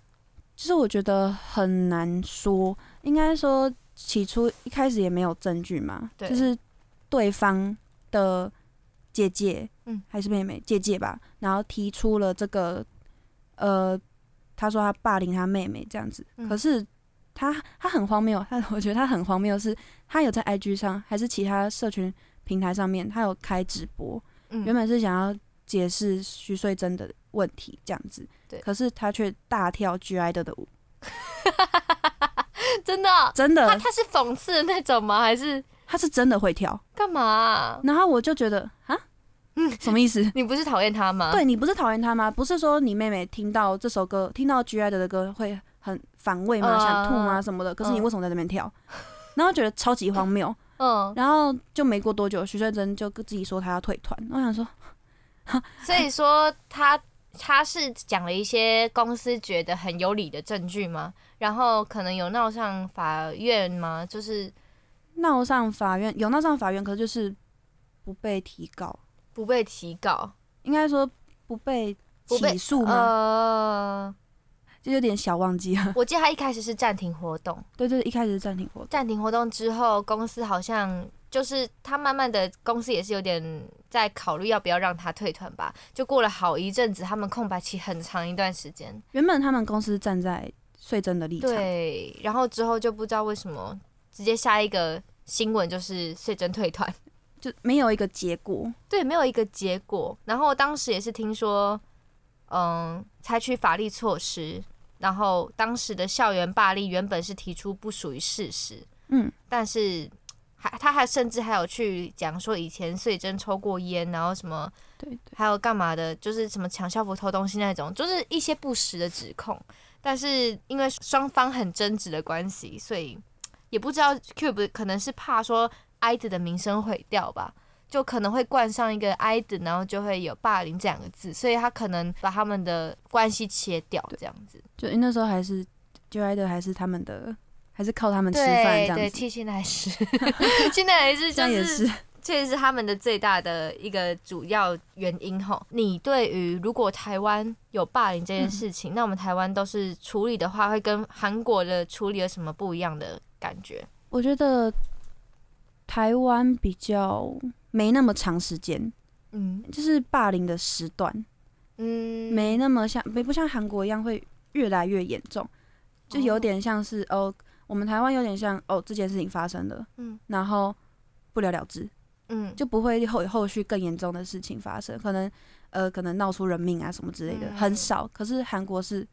其实我觉得很难说，应该说起初一开始也没有证据嘛，对就是。对方的姐姐，嗯，还是妹妹，姐姐吧，然后提出了这个，呃，他说他霸凌他妹妹这样子，嗯、可是他他很荒谬，他 我觉得他很荒谬，是他有在 IG 上还是其他社群平台上面，他有开直播，嗯、原本是想要解释徐穗珍的问题这样子，对，可是他却大跳 G.I.DLE 的舞，真的、哦、真的，他他是讽刺的那种吗？还是？他是真的会跳，干嘛啊？然后我就觉得啊，嗯，什么意思？你不是讨厌他吗？对，你不是讨厌他吗？不是说你妹妹听到这首歌，听到 G.I.DLE 的歌会很反胃吗？想吐吗？什么的？可是你为什么在那边跳？然后觉得超级荒谬。嗯，然后就没过多久，徐穗珍就自己说他要退团。我想说，所以说他他是讲了一些公司觉得很有理的证据吗？然后可能有闹上法院吗？就是。闹上法院有闹上法院，可是就是不被提告，不被提告，应该说不被起诉吗？呃，就有点小忘记了。我记得他一开始是暂停活动，对，对对，一开始是暂停活动。暂停活动之后，公司好像就是他慢慢的，公司也是有点在考虑要不要让他退团吧。就过了好一阵子，他们空白期很长一段时间。原本他们公司站在税真的立场，对，然后之后就不知道为什么直接下一个。新闻就是穗珍退团，就没有一个结果。对，没有一个结果。然后当时也是听说，嗯，采取法律措施，然后当时的校园霸凌原本是提出不属于事实，嗯，但是还他还甚至还有去讲说以前穗珍抽过烟，然后什么，对对，还有干嘛的，就是什么抢校服偷东西那种，就是一些不实的指控。但是因为双方很争执的关系，所以也不知道 Cube 可能是怕说 IDOL 的名声毁掉吧。就可能会冠上一个 idol，然后就会有霸凌这两个字，所以他可能把他们的关系切掉，这样子。就那时候还是 idol 还是他们的，还是靠他们吃饭这样子。对，对，现在还是，现在还是，就是确实是他们的最大的一个主要原因吼。你对于如果台湾有霸凌这件事情，嗯、那我们台湾都是处理的话，会跟韩国的处理有什么不一样的感觉？我觉得台湾比较。没那么长时间，嗯，就是霸凌的时段，嗯，没那么像，没不像韩国一样会越来越严重，就有点像是哦，哦，我们台湾有点像哦，这件事情发生了，嗯，然后不了了之，嗯，就不会后后续更严重的事情发生，可能呃，可能闹出人命啊什么之类的，嗯，很少。可是韩国是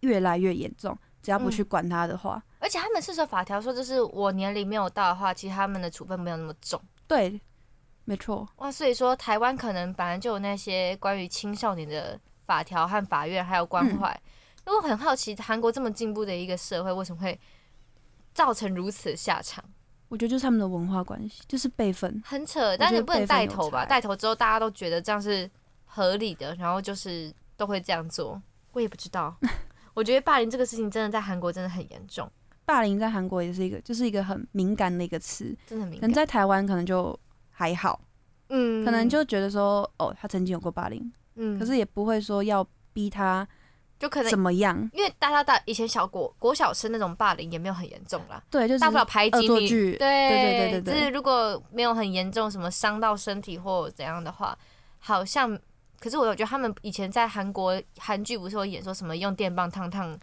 越来越严重，只要不去管他的话，嗯，而且他们是说法条说，就是我年龄没有到的话，其实他们的处分没有那么重，对。没错，哇，所以说台湾可能本来就有那些关于青少年的法条和法院还有关怀。因为我很好奇，韩国这么进步的一个社会，为什么会造成如此下场？我觉得就是他们的文化关系，就是辈分很扯，但是不能带头吧？带头之后大家都觉得这样是合理的，然后就是都会这样做。我也不知道，我觉得霸凌这个事情真的在韩国真的很严重。霸凌在韩国也是一个，就是一个很敏感的一个词，真的敏感。可能在台湾可能就。还好，嗯，可能就觉得说，哦，他曾经有过霸凌，嗯，可是也不会说要逼他，就可能怎么样？因为大家大以前小国国小生那种霸凌也没有很严重啦，对，就是大不了排挤你，对对对对对，就是如果没有很严重，什么伤到身体或怎样的话，好像，可是我觉得他们以前在韩国韩剧不是有演说什么用电棒烫烫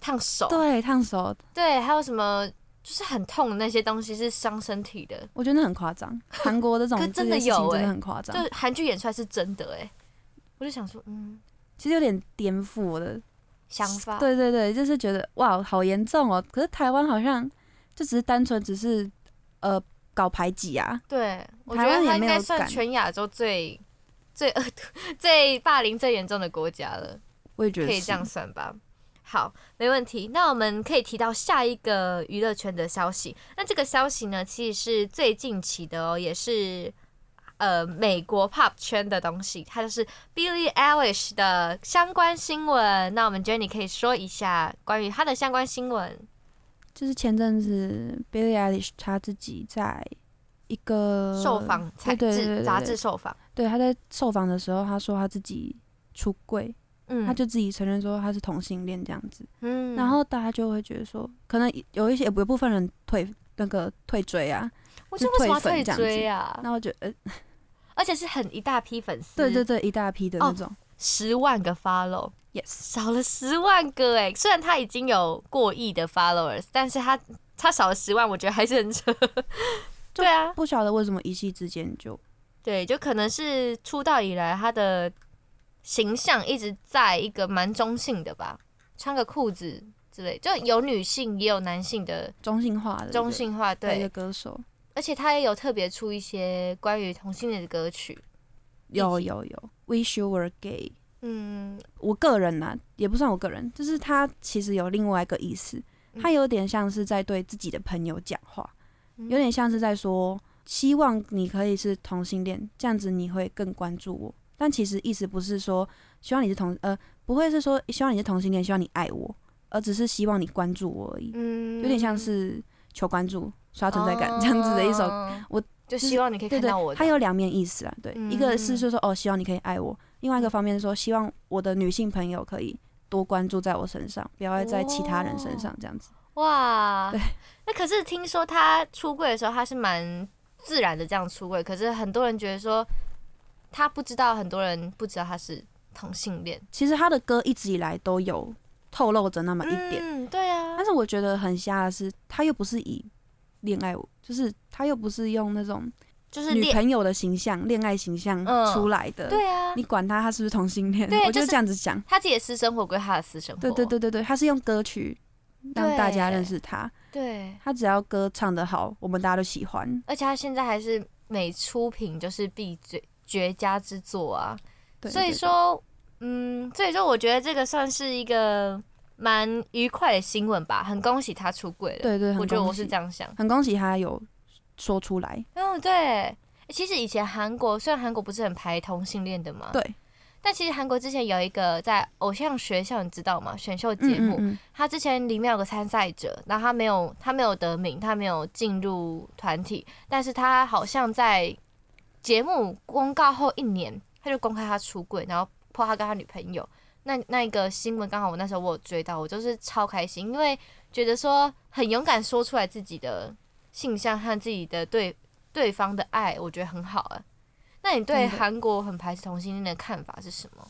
烫手，对，烫手，对，还有什么？就是很痛的那些东西是伤身体的，我觉得那很夸张。韩国的这种 真的有，真的很夸张，就是韩剧演出来是真的哎。我就想说，嗯，其实有点颠覆我的想法。对对对，就是觉得哇，好严重哦。可是台湾好像就只是单纯只是呃搞排挤啊。对，我觉得它应该算全亚洲最最恶毒、最霸凌最严重的国家了。我也觉得可以这样算吧。好，没问题。那我们可以提到下一个娱乐圈的消息。那这个消息呢，其实是最近期的哦，也是呃美国 pop 圈的东西。它就是 Billie Eilish 的相关新闻。那我们 Jenny 可以说一下关于他的相关新闻。就是前阵子 Billie Eilish 他自己在一个受访杂志杂志受访，对，他在受访的时候，他说他自己出柜。嗯，他就自己承认说他是同性恋这样子，嗯，然后大家就会觉得说，可能有一些有部分人退那个退追啊，我就为什么退追啊？那我觉得，而且是很一大批粉丝，对对对，一大批的那种，十万个 follow，yes，少了十万个哎，虽然他已经有过亿的 followers，但是他他少了十万，我觉得还是很扯。对啊，不晓得为什么一夕之间就，对，就可能是出道以来他的。形象一直在一个蛮中性的吧，穿个裤子之类，就有女性也有男性的中性化的中性化对。一个歌手，而且他也有特别出一些关于同性恋的歌曲，有有有，Wish You Were Gay，嗯，我个人呢、啊、也不算我个人，就是他其实有另外一个意思，他有点像是在对自己的朋友讲话，有点像是在说希望你可以是同性恋，这样子你会更关注我。但其实意思不是说希望你是同呃，不会是说希望你是同性恋，希望你爱我，而只是希望你关注我而已。嗯，有点像是求关注、刷存在感这样子的一首。哦、我就希望你可以看到我。它有两面意思啊，对，嗯、一个是说说哦，希望你可以爱我；另外一个方面是说，希望我的女性朋友可以多关注在我身上，不要在其他人身上这样子。哦、哇，对。那可是听说他出柜的时候，他是蛮自然的这样出柜，可是很多人觉得说。他不知道，很多人不知道他是同性恋。其实他的歌一直以来都有透露着那么一点，嗯，对啊。但是我觉得很瞎的是，他又不是以恋爱，就是他又不是用那种就是女朋友的形象、恋爱形象出来的。对啊，你管他他是不是同性恋？对，我就这样子讲。他自己的私生活归他的私生活。对对对对对，他是用歌曲让大家认识他。对，他只要歌唱得好，我们大家都喜欢。而且他现在还是每出品就是必绝绝佳之作啊。对，所以说，嗯，所以说我觉得这个算是一个蛮愉快的新闻吧，很恭喜他出柜了。对对，我觉得我是这样想，很恭喜他有说出来。嗯，对。其实以前韩国虽然韩国不是很排同性恋的嘛，对。但其实韩国之前有一个在偶像学校，你知道吗？选秀节目，嗯嗯嗯，他之前里面有个参赛者，然后他没有他没有得名，他没有进入团体，但是他好像在节目公告后一年，他就公开他出柜，然后破他跟他女朋友。那那一个新闻刚好我那时候我有追到，我就是超开心，因为觉得说很勇敢说出来自己的性向和自己的对对方的爱，我觉得很好啊。那你对韩国很排斥同性恋的看法是什么？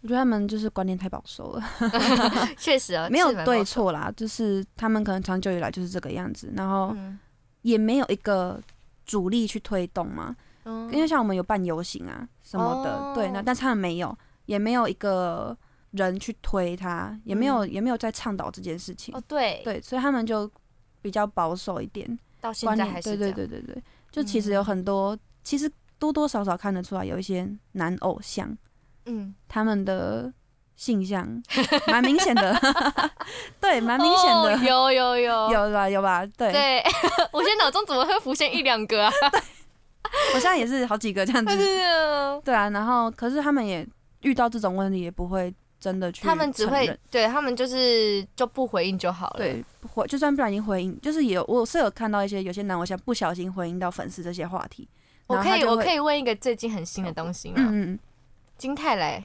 我觉得他们就是观念太保守了。确实啊，没有对错啦，就是他们可能长久以来就是这个样子，然后也没有一个主力去推动嘛。嗯，因为像我们有办游行啊什么的，哦、对，那但是他们没有，也没有一个人去推他，也没有、嗯、也没有在倡导这件事情。哦，对。对，所以他们就比较保守一点。到现在还是对对对对对，就其实有很多。嗯其实多多少少看得出来，有一些男偶像，嗯，他们的性向蛮明显的，对，蛮明显的，有有有。有吧有吧，对。对，我现在脑中怎么会浮现一两个啊？我现在也是好几个这样子，对啊，然后可是他们也遇到这种问题，也不会真的去，他们只会对他们就是就不回应就好了，对，不回就算不小心回应，就是有我是有看到一些有些男偶像不小心回应到粉丝这些话题。我可以，我可以问一个最近很新的东西吗？嗯嗯。金泰来。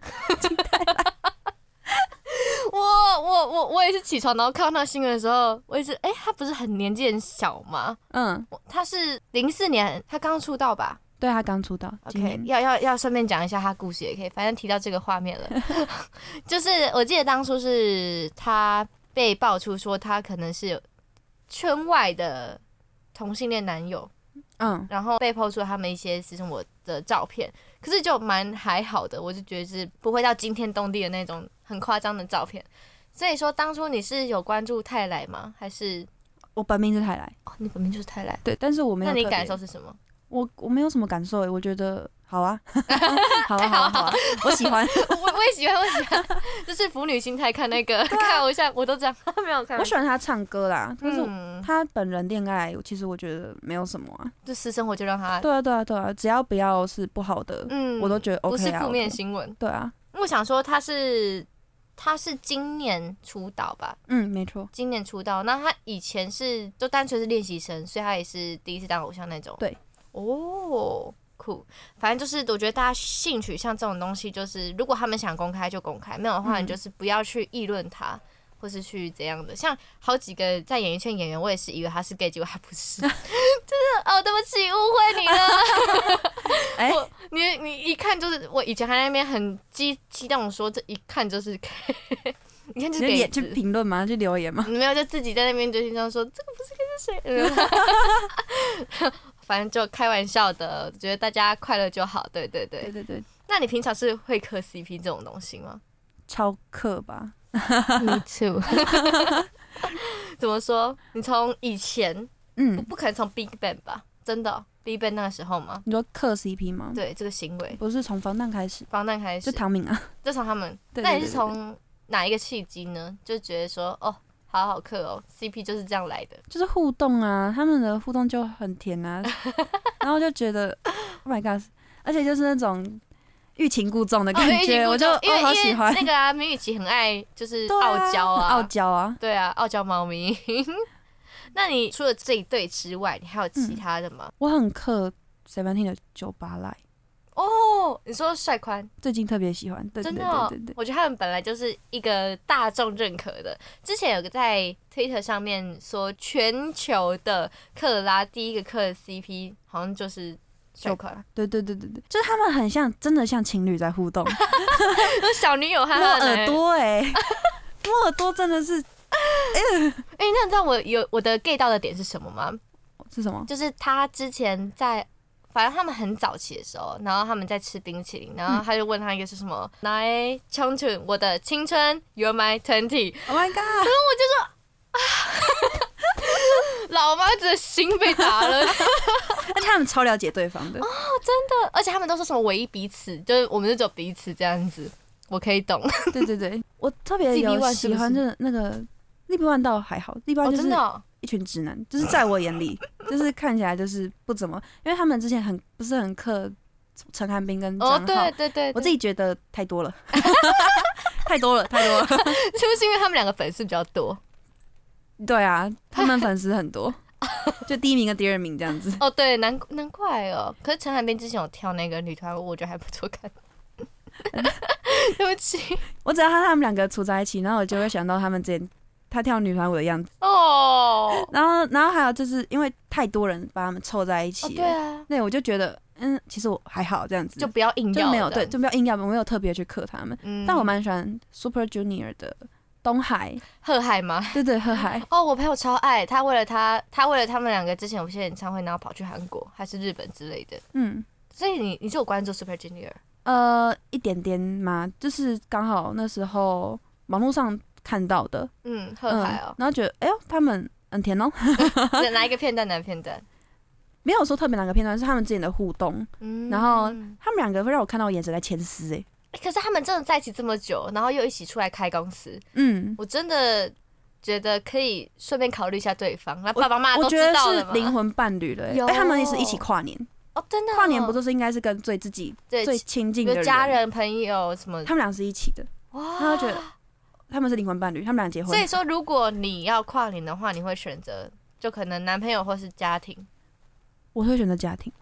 金泰来。我我我我也是起床，然后看到那新闻的时候，我也是，哎、欸，他不是很年纪很小吗？嗯。他是零四年，他刚出道吧？对，他刚出道。OK，要要要顺便讲一下他故事也可以，反正提到这个画面了。就是我记得当初是他被爆出说他可能是圈外的同性恋男友。嗯，然后被 po 出他们一些私生活的照片，可是就蛮还好的，我就觉得是不会到惊天动地的那种很夸张的照片。所以说，当初你是有关注泰来吗？还是我本名是泰来？哦，你本名就是泰来。对，但是我没有。那你感受是什么？我我没有什么感受诶，我觉得。好啊，好啊，好啊，好啊，我喜欢，我我也喜欢，我喜欢，就是腐女心态看那个看偶像，我都这样，没有看。我喜欢他唱歌啦，但是他本人恋爱，其实我觉得没有什么啊，就私生活就让他。对啊，对啊，对啊，只要不要是不好的，嗯，我都觉得 OK 啊。不是负面新闻。对啊，我想说他是他是今年出道吧？嗯，没错，今年出道。那他以前是就单纯是练习生，所以他也是第一次当偶像那种。对，哦。酷，反正就是我觉得大家性取向这种东西，就是如果他们想公开就公开，没有的话你就是不要去议论他，嗯、或是去怎样的。像好几个在演艺圈演员，我也是以为他是 gay，结果他不是，就是哦，对不起，误会你了。哎、欸，你你一看就是我以前还在那边很激激动说，这一看就是 gay，你看就给就评论吗？就留言吗？没有，就自己在那边就经常说这个不是 gay 是谁？反正就开玩笑的，觉得大家快乐就好。对对对，对对对。那你平常是会磕 CP 这种东西吗？超磕吧，Me too。怎么说？你从以前，嗯，不可能从 Big Bang 吧？真的，Big Bang 那个时候吗？你说磕 CP 吗？对，这个行为不是从防弹开始，防弹开始，就唐敏啊，就从他们。那你是从哪一个契机呢？就觉得说，哦。好好磕哦，CP 就是这样来的，就是互动啊，他们的互动就很甜啊，然后就觉得，Oh my god，而且就是那种欲擒故纵的感觉，哦、我就我好喜欢。那个啊，明雨琦很爱就是傲娇啊，傲娇啊，对啊，傲娇猫咪。那你除了这一对之外，你还有其他的吗？嗯、我很嗑 Seventeen 的酒吧来。哦，你说帅宽最近特别喜欢，对对对对对，真的哦，我觉得他们本来就是一个大众认可的。之前有个在 Twitter 上面说，全球的克拉第一个磕的 CP 好像就是秀宽，对对对对对，就是他们很像，真的像情侣在互动。小女友和他摸耳朵哎，摸耳朵真的是，哎、那你知道我有我的 get 到的点是什么吗？是什么？就是他之前在，反正他们很早期的时候，然后他们在吃冰淇淋，然后他就问他一个是什么，来청춘我的青春，You're my twenty，Oh my god，然后我就说啊，老妈子的心被打了，而且他们超了解对方的。哦，真的，而且他们都是什么唯一彼此，就是我们是只有彼此这样子，我可以懂，对对对，我特别有喜欢的那个。立 One 倒还好，立 One 就是一群直男，就是在我眼里，就是看起来就是不怎么，因为他们之前很不是很克陈寒冰跟张浩，对对对，我自己觉得太多了，太多了，太多了，是不是因为他们两个粉丝比较多？对啊，他们粉丝很多，就第一名跟第二名这样子。哦，对，难难怪哦。可是陈寒冰之前有跳那个女团舞，我觉得还不错看。对不起，我只要和他们两个处在一起，然后我就会想到他们之前。他跳女团舞的样子。哦，oh. 然后，然后还有就是因为太多人把他们凑在一起，oh, 对啊，那我就觉得，嗯，其实我还好这样子，就不要硬要，就没有对，就不要硬要，我没有特别去克他们，嗯，但我蛮喜欢 Super Junior 的东海。贺海吗？对对，贺海。哦，oh, 我朋友超爱他，为了他，他为了他们两个之前有些演唱会，然后跑去韩国还是日本之类的，嗯，所以你你是有关注 Super Junior？呃，一点点嘛，就是刚好那时候网络上。看到的，嗯，贺海哦、嗯，然后觉得，哎呦，他们很甜哦。哪一个片段？哪个片段？没有说特别哪个片段，是他们之间的互动。嗯，然后他们两个会让我看到我眼神在牵丝，哎，可是他们真的在一起这么久，然后又一起出来开公司，嗯，我真的觉得可以顺便考虑一下对方。那爸爸妈妈都知道了吗？我觉得是灵魂伴侣了，哎，他们也是一起跨年哦，真的，跨年不就是应该是跟最自己最亲近的家人、朋友什么？他们俩是一起的，哇，他觉得。他们是灵魂伴侣，他们俩结婚。所以说，如果你要跨年的话，你会选择就可能男朋友或是家庭？我会选择家庭。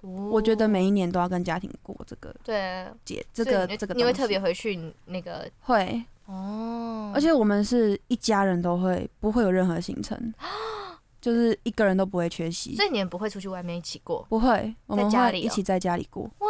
哦、我觉得每一年都要跟家庭过这个对节，这个这个你会特别回去那个会哦。而且我们是一家人都会，不会有任何行程，就是一个人都不会缺席。所以你们不会出去外面一起过？不会，我们会一起在家里过。哇，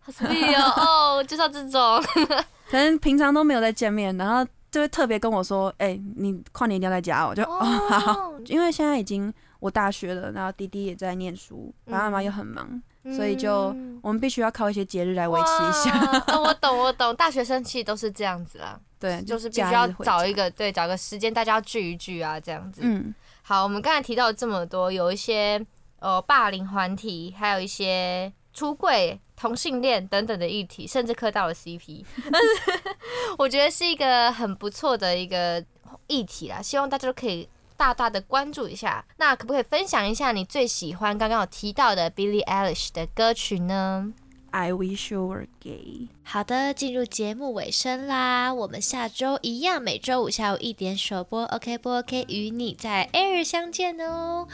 好神秘哦！哦，就像这种，可能平常都没有在见面，然后。就会特别跟我说，哎、欸，你跨年一定要在家，我就哦，好，因为现在已经我大学了，然后弟弟也在念书，爸爸妈妈又很忙，嗯、所以就我们必须要靠一些节日来维持一下。哦，我懂，我懂，大学生其实都是这样子啦，对，就是必须要找一个，对，找个时间大家要聚一聚啊，这样子。嗯，好，我们刚才提到了这么多，有一些呃霸凌团体，还有一些出柜。同性恋等等的议题，甚至磕到了 CP，但是我觉得是一个很不错的一个议题啦，希望大家都可以大大的关注一下。那可不可以分享一下你最喜欢刚刚有提到的 Billie Eilish 的歌曲呢？I wish you were gay。好的，进入节目尾声啦，我们下周一样，每周五下午一点首播，OK 不 OK？与你在 Air 相见哦，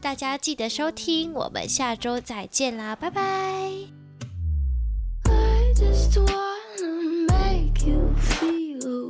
大家记得收听，我们下周再见啦，拜拜。Just wanna make you feel